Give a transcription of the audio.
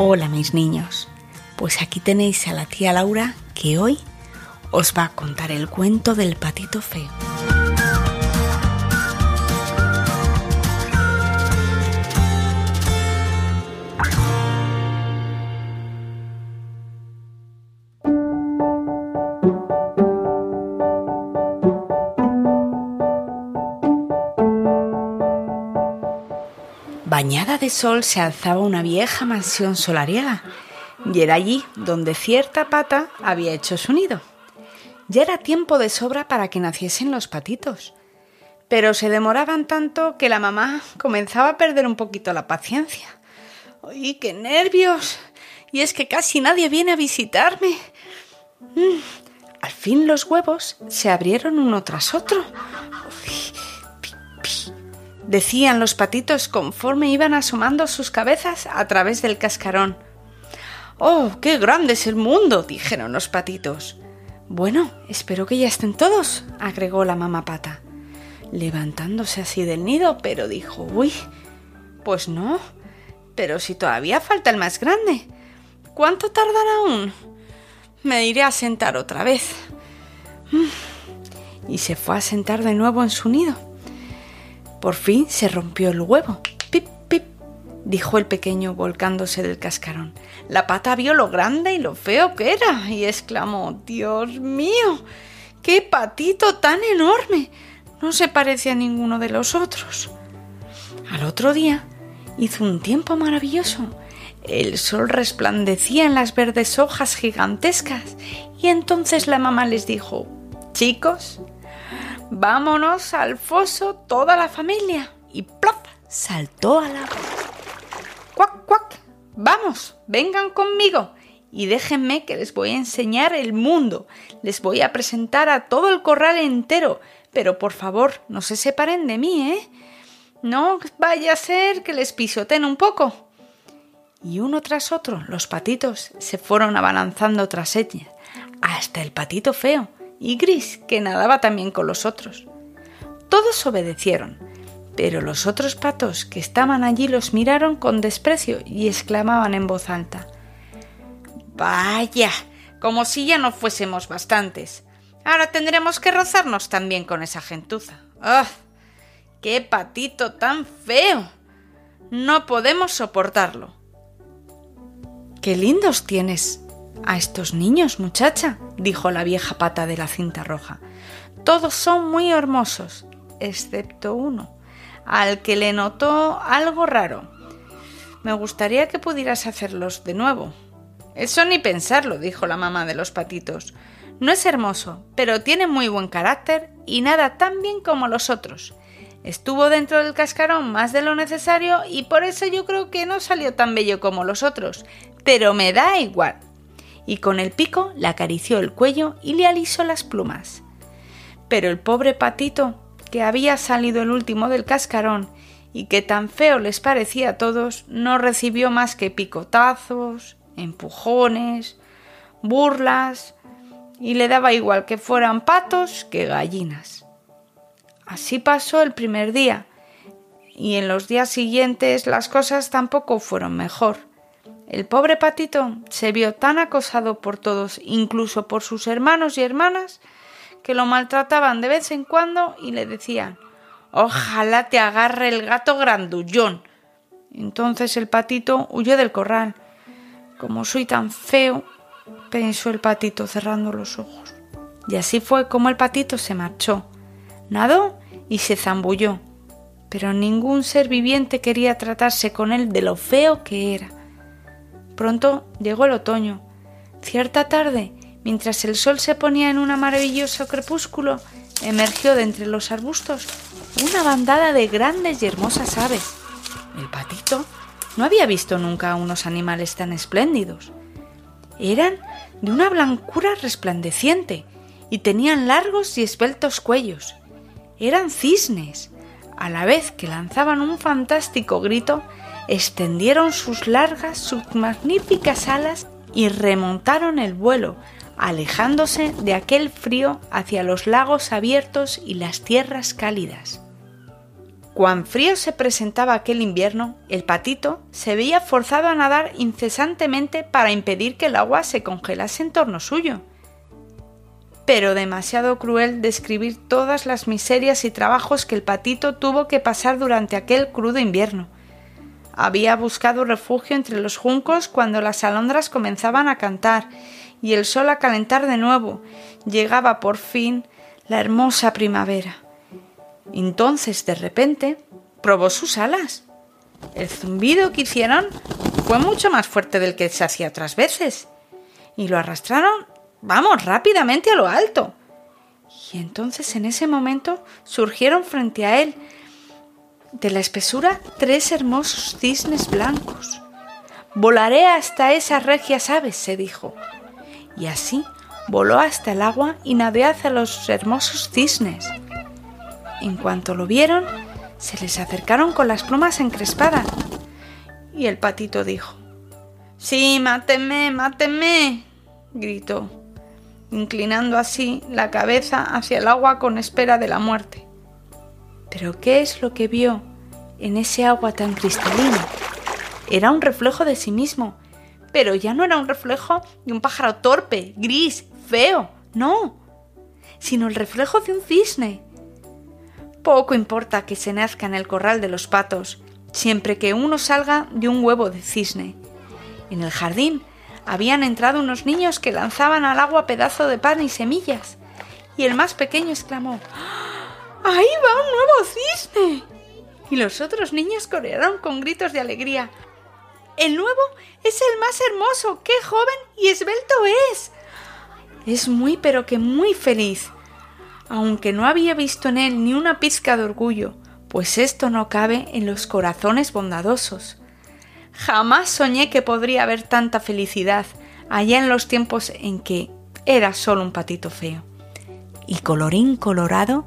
Hola mis niños, pues aquí tenéis a la tía Laura que hoy os va a contar el cuento del patito feo. Bañada de sol se alzaba una vieja mansión solariega, y era allí donde cierta pata había hecho su nido. Ya era tiempo de sobra para que naciesen los patitos, pero se demoraban tanto que la mamá comenzaba a perder un poquito la paciencia. ¡Ay, qué nervios! Y es que casi nadie viene a visitarme. Mm, al fin los huevos se abrieron uno tras otro decían los patitos conforme iban asomando sus cabezas a través del cascarón. ¡Oh, qué grande es el mundo! dijeron los patitos. Bueno, espero que ya estén todos, agregó la mamá pata, levantándose así del nido, pero dijo, uy, pues no, pero si todavía falta el más grande. ¿Cuánto tardará aún? Me iré a sentar otra vez. Mm. Y se fue a sentar de nuevo en su nido. Por fin se rompió el huevo. Pip, pip, dijo el pequeño volcándose del cascarón. La pata vio lo grande y lo feo que era y exclamó Dios mío. ¡Qué patito tan enorme! No se parece a ninguno de los otros. Al otro día hizo un tiempo maravilloso. El sol resplandecía en las verdes hojas gigantescas y entonces la mamá les dijo Chicos, Vámonos al foso toda la familia. Y ¡plop! saltó al agua. ¡Cuac, cuac! Vamos, vengan conmigo y déjenme que les voy a enseñar el mundo. Les voy a presentar a todo el corral entero. Pero por favor, no se separen de mí, ¿eh? No vaya a ser que les pisoten un poco. Y uno tras otro, los patitos se fueron abalanzando tras ella, hasta el patito feo, y Gris, que nadaba también con los otros. Todos obedecieron, pero los otros patos que estaban allí los miraron con desprecio y exclamaban en voz alta Vaya, como si ya no fuésemos bastantes. Ahora tendremos que rozarnos también con esa gentuza. ¡Ah! ¡Qué patito tan feo! No podemos soportarlo. ¡Qué lindos tienes! A estos niños, muchacha, dijo la vieja pata de la cinta roja. Todos son muy hermosos, excepto uno, al que le notó algo raro. Me gustaría que pudieras hacerlos de nuevo. Eso ni pensarlo, dijo la mamá de los patitos. No es hermoso, pero tiene muy buen carácter y nada tan bien como los otros. Estuvo dentro del cascarón más de lo necesario y por eso yo creo que no salió tan bello como los otros. Pero me da igual y con el pico le acarició el cuello y le alisó las plumas. Pero el pobre patito, que había salido el último del cascarón y que tan feo les parecía a todos, no recibió más que picotazos, empujones, burlas, y le daba igual que fueran patos que gallinas. Así pasó el primer día, y en los días siguientes las cosas tampoco fueron mejor. El pobre patito se vio tan acosado por todos, incluso por sus hermanos y hermanas, que lo maltrataban de vez en cuando y le decían Ojalá te agarre el gato grandullón. Entonces el patito huyó del corral. Como soy tan feo, pensó el patito cerrando los ojos. Y así fue como el patito se marchó. Nadó y se zambulló. Pero ningún ser viviente quería tratarse con él de lo feo que era. Pronto llegó el otoño. Cierta tarde, mientras el sol se ponía en un maravilloso crepúsculo, emergió de entre los arbustos una bandada de grandes y hermosas aves. El patito no había visto nunca unos animales tan espléndidos. Eran de una blancura resplandeciente y tenían largos y esbeltos cuellos. Eran cisnes, a la vez que lanzaban un fantástico grito extendieron sus largas, sus magníficas alas y remontaron el vuelo, alejándose de aquel frío hacia los lagos abiertos y las tierras cálidas. Cuán frío se presentaba aquel invierno, el patito se veía forzado a nadar incesantemente para impedir que el agua se congelase en torno suyo. Pero demasiado cruel describir todas las miserias y trabajos que el patito tuvo que pasar durante aquel crudo invierno. Había buscado refugio entre los juncos cuando las alondras comenzaban a cantar y el sol a calentar de nuevo. Llegaba por fin la hermosa primavera. Entonces, de repente, probó sus alas. El zumbido que hicieron fue mucho más fuerte del que se hacía otras veces. Y lo arrastraron, vamos, rápidamente a lo alto. Y entonces en ese momento surgieron frente a él, de la espesura, tres hermosos cisnes blancos. Volaré hasta esas regias aves, se dijo. Y así voló hasta el agua y nadé hacia los hermosos cisnes. En cuanto lo vieron, se les acercaron con las plumas encrespadas. Y el patito dijo, Sí, mátenme, mátenme, gritó, inclinando así la cabeza hacia el agua con espera de la muerte. Pero ¿qué es lo que vio en ese agua tan cristalina? Era un reflejo de sí mismo, pero ya no era un reflejo de un pájaro torpe, gris, feo, no, sino el reflejo de un cisne, poco importa que se nazca en el corral de los patos, siempre que uno salga de un huevo de cisne. En el jardín habían entrado unos niños que lanzaban al agua pedazo de pan y semillas, y el más pequeño exclamó ¡Ahí va un nuevo cisne! Y los otros niños corearon con gritos de alegría El nuevo es el más hermoso, qué joven y esbelto es. Es muy pero que muy feliz aunque no había visto en él ni una pizca de orgullo, pues esto no cabe en los corazones bondadosos. Jamás soñé que podría haber tanta felicidad allá en los tiempos en que era solo un patito feo. Y colorín colorado,